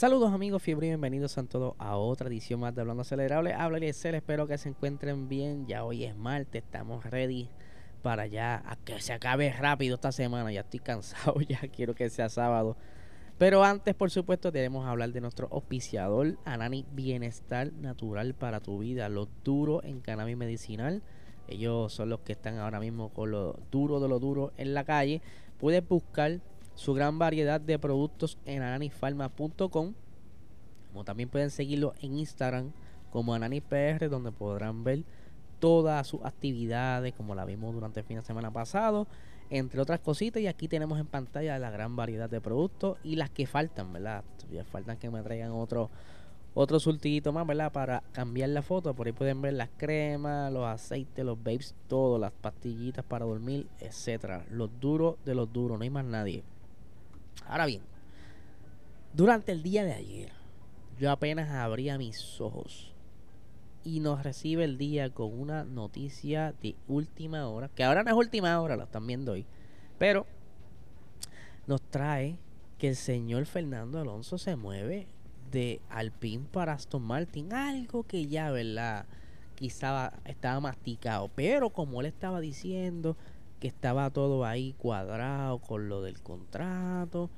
Saludos amigos fiebre y bienvenidos a todos a otra edición más de Hablando Acelerable. Habla Eliezer, espero que se encuentren bien. Ya hoy es martes, estamos ready para ya a que se acabe rápido esta semana. Ya estoy cansado, ya quiero que sea sábado. Pero antes, por supuesto, debemos hablar de nuestro auspiciador, Anani Bienestar Natural para tu vida, los duros en cannabis medicinal. Ellos son los que están ahora mismo con lo duro de lo duro en la calle. Puedes buscar su gran variedad de productos en ananifarma.com. Como también pueden seguirlo en Instagram como AnaniPR, donde podrán ver todas sus actividades, como la vimos durante el fin de semana pasado, entre otras cositas. Y aquí tenemos en pantalla la gran variedad de productos y las que faltan, ¿verdad? Ya faltan que me traigan otro, otro surtidito más, ¿verdad? Para cambiar la foto. Por ahí pueden ver las cremas, los aceites, los babes, todo, las pastillitas para dormir, etcétera. Los duros de los duros, no hay más nadie. Ahora bien, durante el día de ayer, yo apenas abría mis ojos y nos recibe el día con una noticia de última hora, que ahora no es última hora, la están viendo hoy, pero nos trae que el señor Fernando Alonso se mueve de Alpine para Aston Martin, algo que ya, ¿verdad? Quizá estaba masticado, pero como él estaba diciendo, que estaba todo ahí cuadrado con lo del contrato.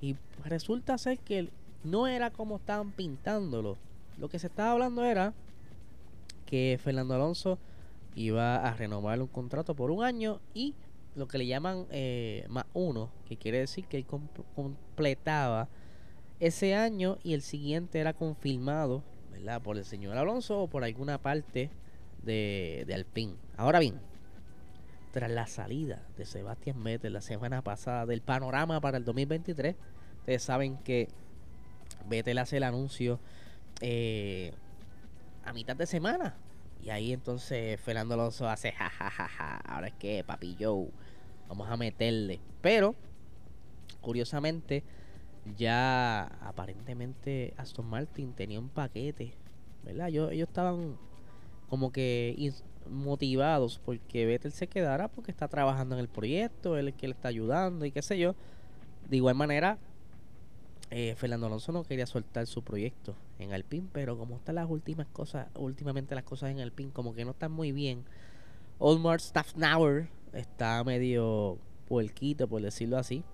Y resulta ser que no era como estaban pintándolo. Lo que se estaba hablando era que Fernando Alonso iba a renovar un contrato por un año y lo que le llaman eh, más uno, que quiere decir que él completaba ese año y el siguiente era confirmado, ¿verdad? Por el señor Alonso o por alguna parte de, de Alpine. Ahora bien, tras la salida de Sebastián Vettel la semana pasada del panorama para el 2023. Ustedes saben que Vettel hace el anuncio eh, a mitad de semana. Y ahí entonces Fernando Alonso hace jajajaja. Ahora es que, papi Joe, vamos a meterle. Pero, curiosamente, ya aparentemente Aston Martin tenía un paquete. ¿Verdad? Yo, ellos estaban como que motivados porque Vettel se quedara porque está trabajando en el proyecto, él es que le está ayudando y qué sé yo. De igual manera, eh, Fernando Alonso no quería soltar su proyecto en Alpine, pero como están las últimas cosas, últimamente las cosas en Alpine como que no están muy bien. Olmar Staffnauer está medio puerquito, por decirlo así.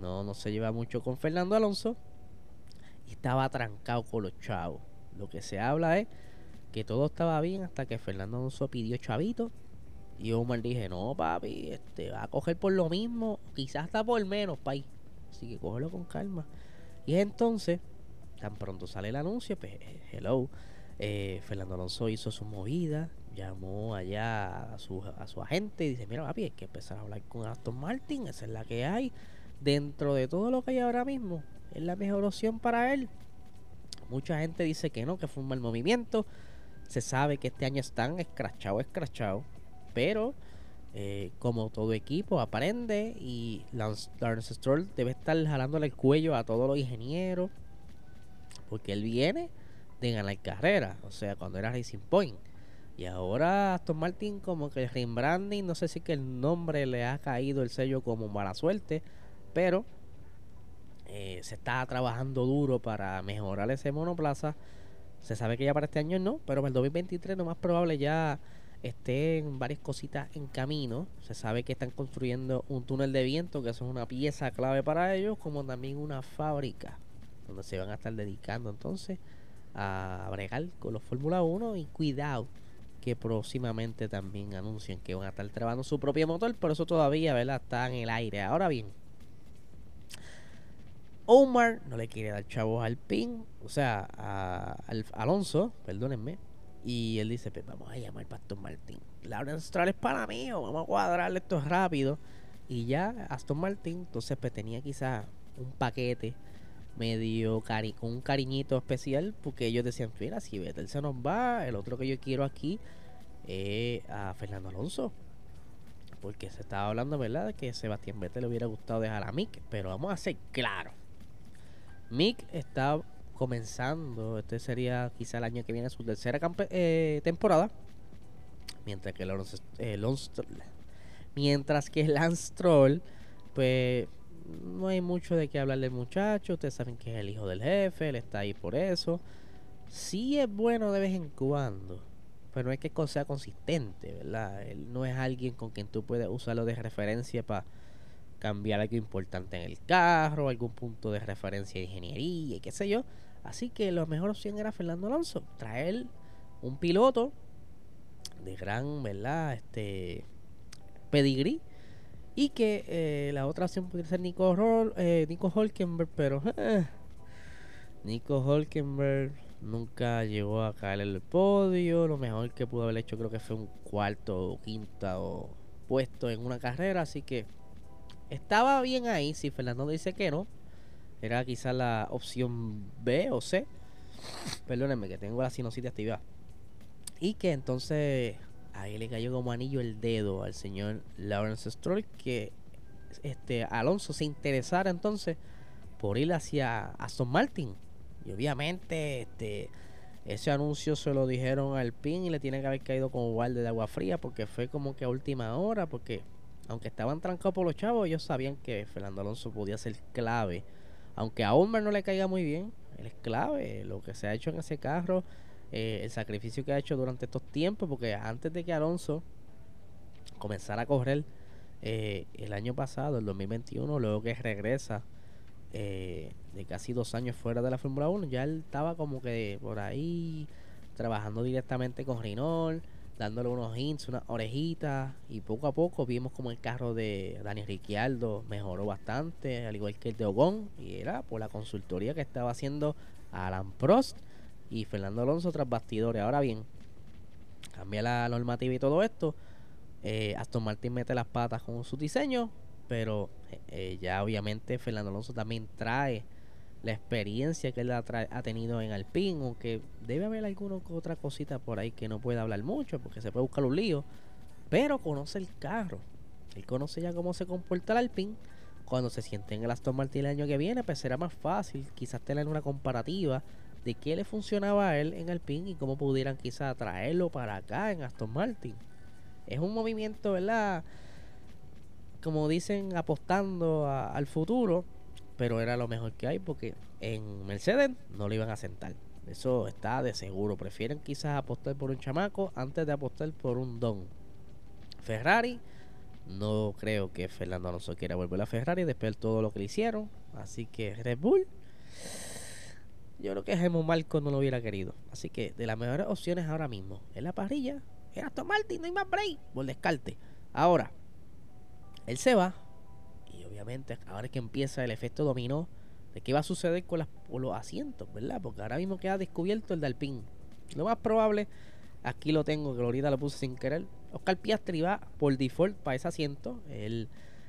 No, no se lleva mucho con Fernando Alonso. Y estaba trancado con los chavos. Lo que se habla es que todo estaba bien hasta que Fernando Alonso pidió chavito. Y Omar dije, no papi, este va a coger por lo mismo, quizás hasta por menos, pay. Así que cógelo con calma. Y entonces, tan pronto sale el anuncio, pues hello. Eh, Fernando Alonso hizo su movida, llamó allá a su, a su agente y dice, mira papi, hay que empezar a hablar con Aston Martin, esa es la que hay. Dentro de todo lo que hay ahora mismo, es la mejor opción para él. Mucha gente dice que no, que fue un mal movimiento. Se sabe que este año están escrachados, escrachados. Pero eh, como todo equipo aprende y Lance, Stroll debe estar jalándole el cuello a todos los ingenieros. Porque él viene de ganar carrera. O sea, cuando era Racing Point. Y ahora Aston Martin como que el rebranding, no sé si que el nombre le ha caído el sello como mala suerte. Pero eh, se está trabajando duro para mejorar ese monoplaza. Se sabe que ya para este año no, pero para el 2023 lo más probable ya estén varias cositas en camino. Se sabe que están construyendo un túnel de viento, que eso es una pieza clave para ellos, como también una fábrica, donde se van a estar dedicando entonces a bregar con los Fórmula 1 y cuidado que próximamente también anuncien que van a estar trabajando su propio motor, por eso todavía ¿verdad? está en el aire. Ahora bien, Omar no le quiere dar chavos al PIN, o sea, a, Alonso, perdónenme. Y él dice, pues vamos a llamar al Pastor Martín. Lawrence Stroll es para mí, vamos a cuadrarle esto rápido. Y ya Aston Martin, entonces pues tenía quizás un paquete medio cari con un cariñito especial porque ellos decían, mira, si Vettel se nos va, el otro que yo quiero aquí es a Fernando Alonso. Porque se estaba hablando, ¿verdad?, de que Sebastián Vettel le hubiera gustado dejar a Mick, pero vamos a ser claro. Mick está comenzando, este sería quizá el año que viene su tercera eh, temporada, mientras que el mientras que Lance Troll, pues no hay mucho de qué hablar del muchacho. Ustedes saben que es el hijo del jefe, él está ahí por eso. Sí es bueno de vez en cuando, pero no es que sea consistente, ¿verdad? Él no es alguien con quien tú puedes usarlo de referencia para cambiar algo importante en el carro, algún punto de referencia de ingeniería y qué sé yo. Así que la mejor opción era Fernando Alonso, traer un piloto de gran, ¿verdad? Este pedigrí y que eh, la otra opción podría ser Nico, eh, Nico Holkenberg, pero eh, Nico Holkenberg nunca llegó a caer en el podio. Lo mejor que pudo haber hecho creo que fue un cuarto o quinto puesto en una carrera. Así que estaba bien ahí. Si Fernando dice que no, era quizás la opción B o C. Perdónenme que tengo la sinusitis activada. Y que entonces ahí le cayó como anillo el dedo al señor Lawrence Stroll que este Alonso se interesara entonces por ir hacia Aston Martin. Y obviamente este ese anuncio se lo dijeron al PIN y le tiene que haber caído como balde de agua fría porque fue como que a última hora porque aunque estaban trancados por los chavos, ellos sabían que Fernando Alonso podía ser clave. Aunque a Homer no le caiga muy bien, él es clave. Lo que se ha hecho en ese carro eh, el sacrificio que ha hecho durante estos tiempos, porque antes de que Alonso comenzara a correr eh, el año pasado, el 2021, luego que regresa eh, de casi dos años fuera de la Fórmula 1, ya él estaba como que por ahí trabajando directamente con Rinol, dándole unos hints, unas orejitas, y poco a poco vimos como el carro de Daniel Ricciardo mejoró bastante, al igual que el de Ogon, y era por la consultoría que estaba haciendo Alan Prost y Fernando Alonso tras bastidores. Ahora bien, cambia la normativa y todo esto. Eh, Aston Martin mete las patas con su diseño, pero eh, ya obviamente Fernando Alonso también trae la experiencia que él ha, tenido en Alpine, aunque debe haber alguna otra cosita por ahí que no pueda hablar mucho, porque se puede buscar un lío, pero conoce el carro. Él conoce ya cómo se comporta el Alpine. Cuando se siente en el Aston Martin el año que viene, pues será más fácil quizás tener una comparativa de qué le funcionaba a él en Alpine y cómo pudieran quizás traerlo para acá en Aston Martin. Es un movimiento, ¿verdad? Como dicen, apostando al futuro, pero era lo mejor que hay porque en Mercedes no lo iban a sentar. Eso está de seguro. Prefieren quizás apostar por un chamaco antes de apostar por un don. Ferrari, no creo que Fernando Alonso quiera volver a Ferrari después de todo lo que le hicieron. Así que Red Bull yo creo que Helmut Marco no lo hubiera querido. Así que de las mejores opciones ahora mismo en la parrilla era Aston Martin, no hay más break por descarte. Ahora, él se va ahora es que empieza el efecto dominó de qué va a suceder con, los asientos, ¿verdad? Porque ahora mismo queda descubierto el de Alpine. Lo más probable, aquí lo tengo, que ahorita lo puse sin querer. Oscar Piastri va por default para ese asiento. Él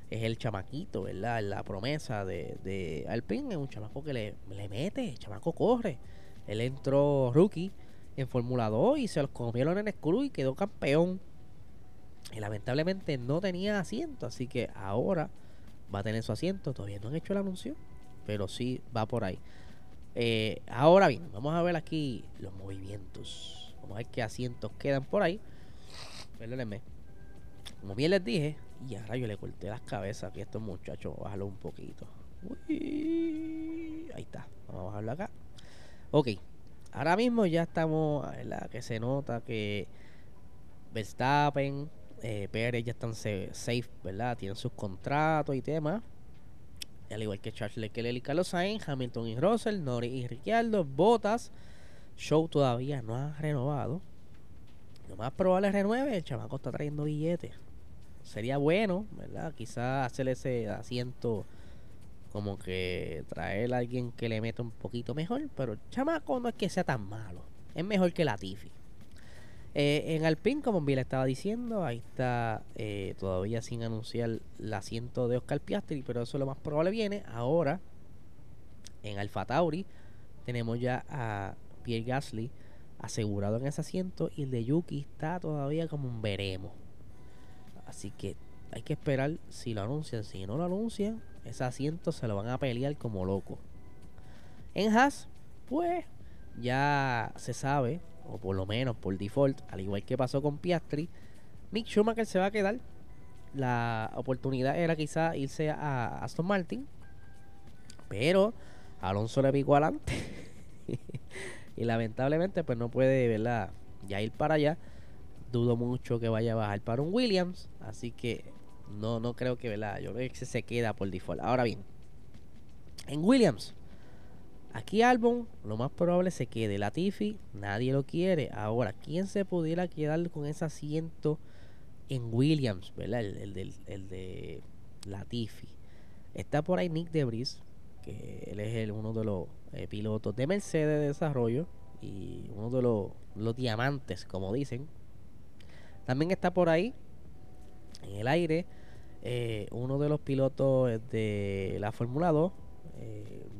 es el chamaquito, ¿verdad? La promesa de, de Alpine es un chamaco que le, le mete, el chamaco corre. Él entró rookie en Fórmula 2 y se los comieron en el y quedó campeón. Y lamentablemente no tenía asiento, así que ahora va a tener su asiento. Todavía no han hecho el anuncio, pero sí va por ahí. Eh, ahora bien, vamos a ver aquí los movimientos. Vamos a ver qué asientos quedan por ahí. Perdónenme. Como bien les dije, y ahora yo le corté las cabezas aquí a estos muchachos. Bájalo un poquito. ahí está. Vamos a bajarlo acá. Ok. Ahora mismo ya estamos. La que se nota que Verstappen, eh, Pérez ya están safe, ¿verdad? Tienen sus contratos y temas. Al igual que Charles Leclerc y Carlos Sainz, Hamilton y Russell, Norris y Ricciardo, Botas. Show todavía no ha renovado. Lo más probable es renueve. El chamaco está trayendo billetes sería bueno, ¿verdad? Quizás hacer ese asiento como que traer a alguien que le meta un poquito mejor, pero el chamaco no es que sea tan malo, es mejor que la Tiffy. Eh, en Alpine, como bien le estaba diciendo, ahí está eh, todavía sin anunciar el asiento de Oscar Piastri, pero eso lo más probable viene. Ahora, En Alfa Tauri tenemos ya a Pierre Gasly asegurado en ese asiento y el de Yuki está todavía como un veremos. Así que hay que esperar si lo anuncian. Si no lo anuncian, ese asiento se lo van a pelear como loco. En Haas, pues ya se sabe, o por lo menos por default, al igual que pasó con Piastri, Mick Schumacher se va a quedar. La oportunidad era quizá irse a Aston Martin, pero Alonso le picó adelante. y lamentablemente pues no puede, ¿verdad? Ya ir para allá. Dudo mucho que vaya a bajar para un Williams, así que no no creo que, ¿verdad? Yo creo que se queda por default. Ahora bien, en Williams Aquí Albon, lo más probable se quede. Latifi, nadie lo quiere. Ahora, ¿quién se pudiera quedar con ese asiento en Williams? ¿Verdad? El, el, de Latifi. Está por ahí Nick Debris, que él es el, uno de los eh, pilotos de Mercedes de desarrollo y uno de los, los diamantes, como dicen. También está por ahí, en el aire, eh, uno de los pilotos de la Fórmula 2,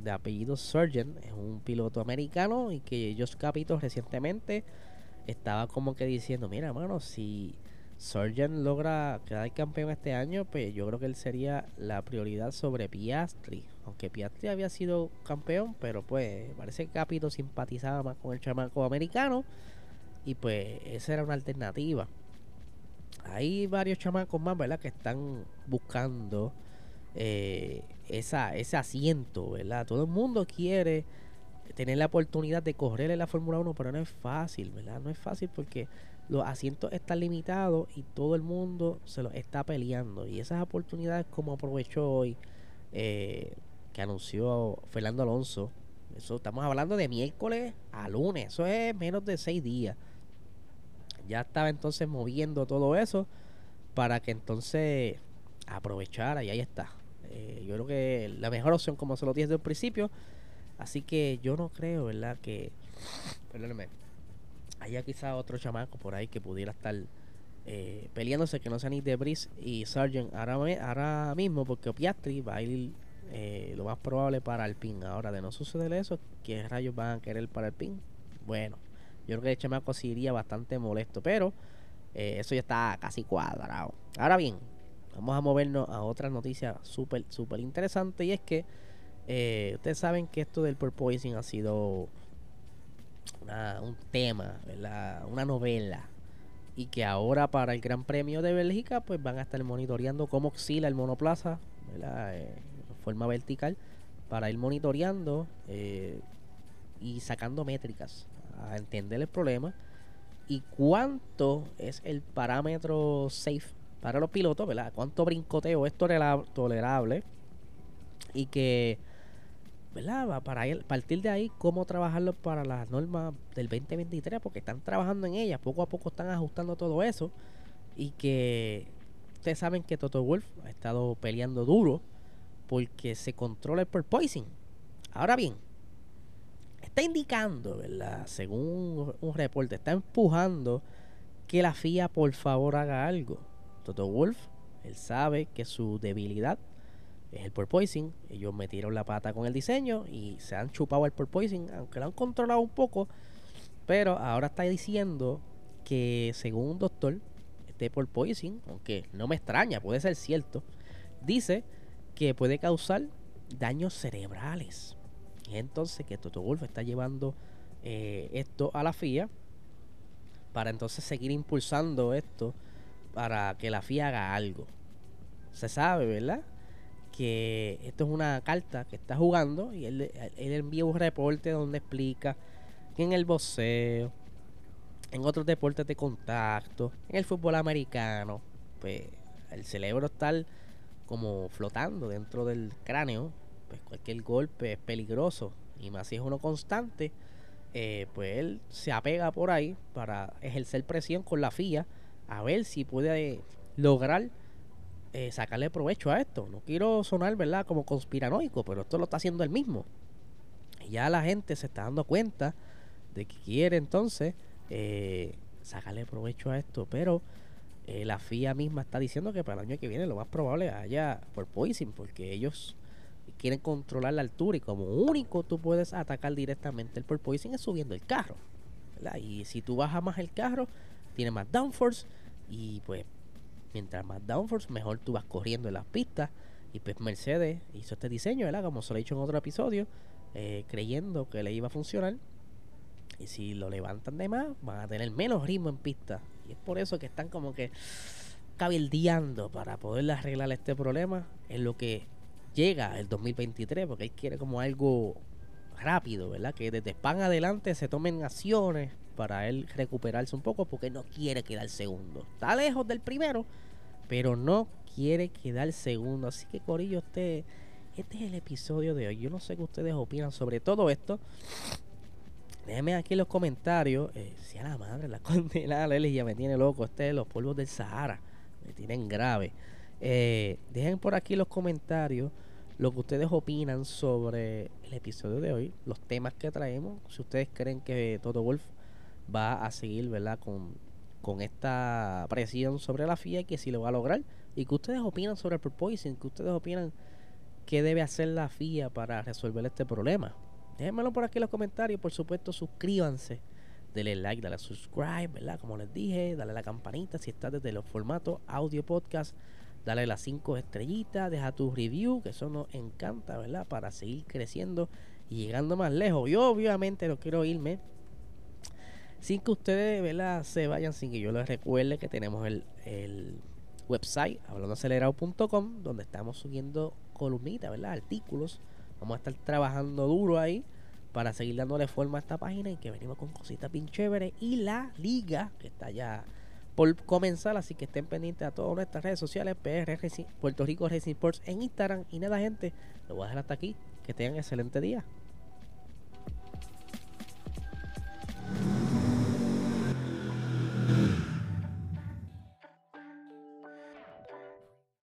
de apellido Surgeon, es un piloto americano y que Josh Capito recientemente estaba como que diciendo, mira hermano, si Surgeon logra quedar campeón este año, pues yo creo que él sería la prioridad sobre Piastri. Aunque Piastri había sido campeón, pero pues parece que Capito simpatizaba más con el chamaco americano y pues esa era una alternativa. Hay varios chamacos más, ¿verdad? Que están buscando eh, esa, ese asiento, ¿verdad? Todo el mundo quiere tener la oportunidad de correr en la Fórmula 1, pero no es fácil, ¿verdad? No es fácil porque los asientos están limitados y todo el mundo se los está peleando. Y esas oportunidades como aprovechó hoy, eh, que anunció Fernando Alonso, eso estamos hablando de miércoles a lunes, eso es menos de seis días. Ya estaba entonces moviendo todo eso para que entonces aprovechara y ahí está. Eh, yo creo que la mejor opción, como se lo dije desde el principio, así que yo no creo, ¿verdad? Que, perdóneme, haya quizá otro chamaco por ahí que pudiera estar eh, peleándose, que no sea ni Debris y Sargent ahora, ahora mismo, porque Piastri va a ir eh, lo más probable para el pin. Ahora, de no suceder eso, ¿qué rayos van a querer para el pin? Bueno, yo creo que el chamaco sí iría bastante molesto, pero eso ya está casi cuadrado. Ahora bien, vamos a movernos a otra noticia súper, súper interesante. Y es que eh, ustedes saben que esto del porpoising ha sido un tema, una novela. Y que ahora para el Gran Premio de Bélgica, pues van a estar monitoreando cómo oscila el monoplaza ¿verdad? Eh, forma vertical para ir monitoreando eh, y sacando métricas a entender el problema y cuánto es el parámetro safe para los pilotos, ¿verdad? Cuánto brincoteo es tolerable y que, ¿verdad? Para partir de ahí, cómo trabajarlo para las normas del 2023, porque están trabajando en ellas, poco a poco están ajustando todo eso y que ustedes saben que Toto Wolf ha estado peleando duro porque se controla el porpoising. Ahora bien, está indicando, ¿verdad? Según un reporte, está empujando que la FIA por favor haga algo Toto Wolf, él sabe que su debilidad es el porpoising. Ellos metieron la pata con el diseño y se han chupado el porpoising, aunque lo han controlado un poco. Pero ahora está diciendo que según un doctor, este porpoising, aunque no me extraña, puede ser cierto, dice que puede causar daños cerebrales. Y entonces que Toto Wolf está llevando eh, esto a la FIA para entonces seguir impulsando esto para que la FIA haga algo. Se sabe, ¿verdad? Que esto es una carta que está jugando y él, él envía un reporte donde explica que en el boxeo, en otros deportes de contacto, en el fútbol americano, pues el cerebro está como flotando dentro del cráneo, pues cualquier golpe es peligroso y más si es uno constante, eh, pues él se apega por ahí para ejercer presión con la FIA a ver si puede lograr eh, sacarle provecho a esto. No quiero sonar, ¿verdad?, como conspiranoico, pero esto lo está haciendo él mismo. Y ya la gente se está dando cuenta de que quiere entonces eh, sacarle provecho a esto, pero eh, la FIA misma está diciendo que para el año que viene lo más probable haya por poison, porque ellos quieren controlar la altura y como único tú puedes atacar directamente el porpoising es subiendo el carro. Y si tú bajas más el carro, tiene más downforce y pues mientras más downforce, mejor tú vas corriendo en las pistas. Y pues Mercedes hizo este diseño, ¿verdad? Como se lo he dicho en otro episodio, eh, creyendo que le iba a funcionar. Y si lo levantan de más, van a tener menos ritmo en pista. Y es por eso que están como que cabildeando para poder arreglar este problema en lo que llega el 2023, porque él quiere como algo rápido, ¿verdad? Que desde Span adelante se tomen acciones para él recuperarse un poco, porque no quiere quedar segundo. Está lejos del primero, pero no quiere quedar segundo. Así que Corillo, este, este es el episodio de hoy. Yo no sé qué ustedes opinan sobre todo esto. Déjenme aquí en los comentarios. Eh, si a la madre, la condena ya me tiene loco. Este es los polvos del Sahara. Me tienen grave. Eh, dejen por aquí en los comentarios lo que ustedes opinan sobre el episodio de hoy, los temas que traemos. Si ustedes creen que Toto Wolf va a seguir, ¿verdad? Con, con esta presión sobre la FIA y que si lo va a lograr. Y que ustedes opinan sobre el proposing, que ustedes opinan qué debe hacer la FIA para resolver este problema. Déjenmelo por aquí en los comentarios. Por supuesto, suscríbanse. Denle like, dale subscribe, ¿verdad? Como les dije, dale a la campanita si estás desde los formatos audio podcast. Dale las 5 estrellitas, deja tu review, que eso nos encanta, ¿verdad? Para seguir creciendo y llegando más lejos. Yo obviamente no quiero irme sin que ustedes. Se vayan, sin que yo les recuerde que tenemos el, el website hablandoacelerado.com donde estamos subiendo columnitas, ¿verdad? Artículos. Vamos a estar trabajando duro ahí para seguir dándole forma a esta página y que venimos con cositas bien chéveres. Y la liga, que está ya por comenzar, así que estén pendientes a todas nuestras redes sociales, PR Puerto Rico Racing Sports en Instagram. Y nada, gente, lo voy a dejar hasta aquí. Que tengan excelente día.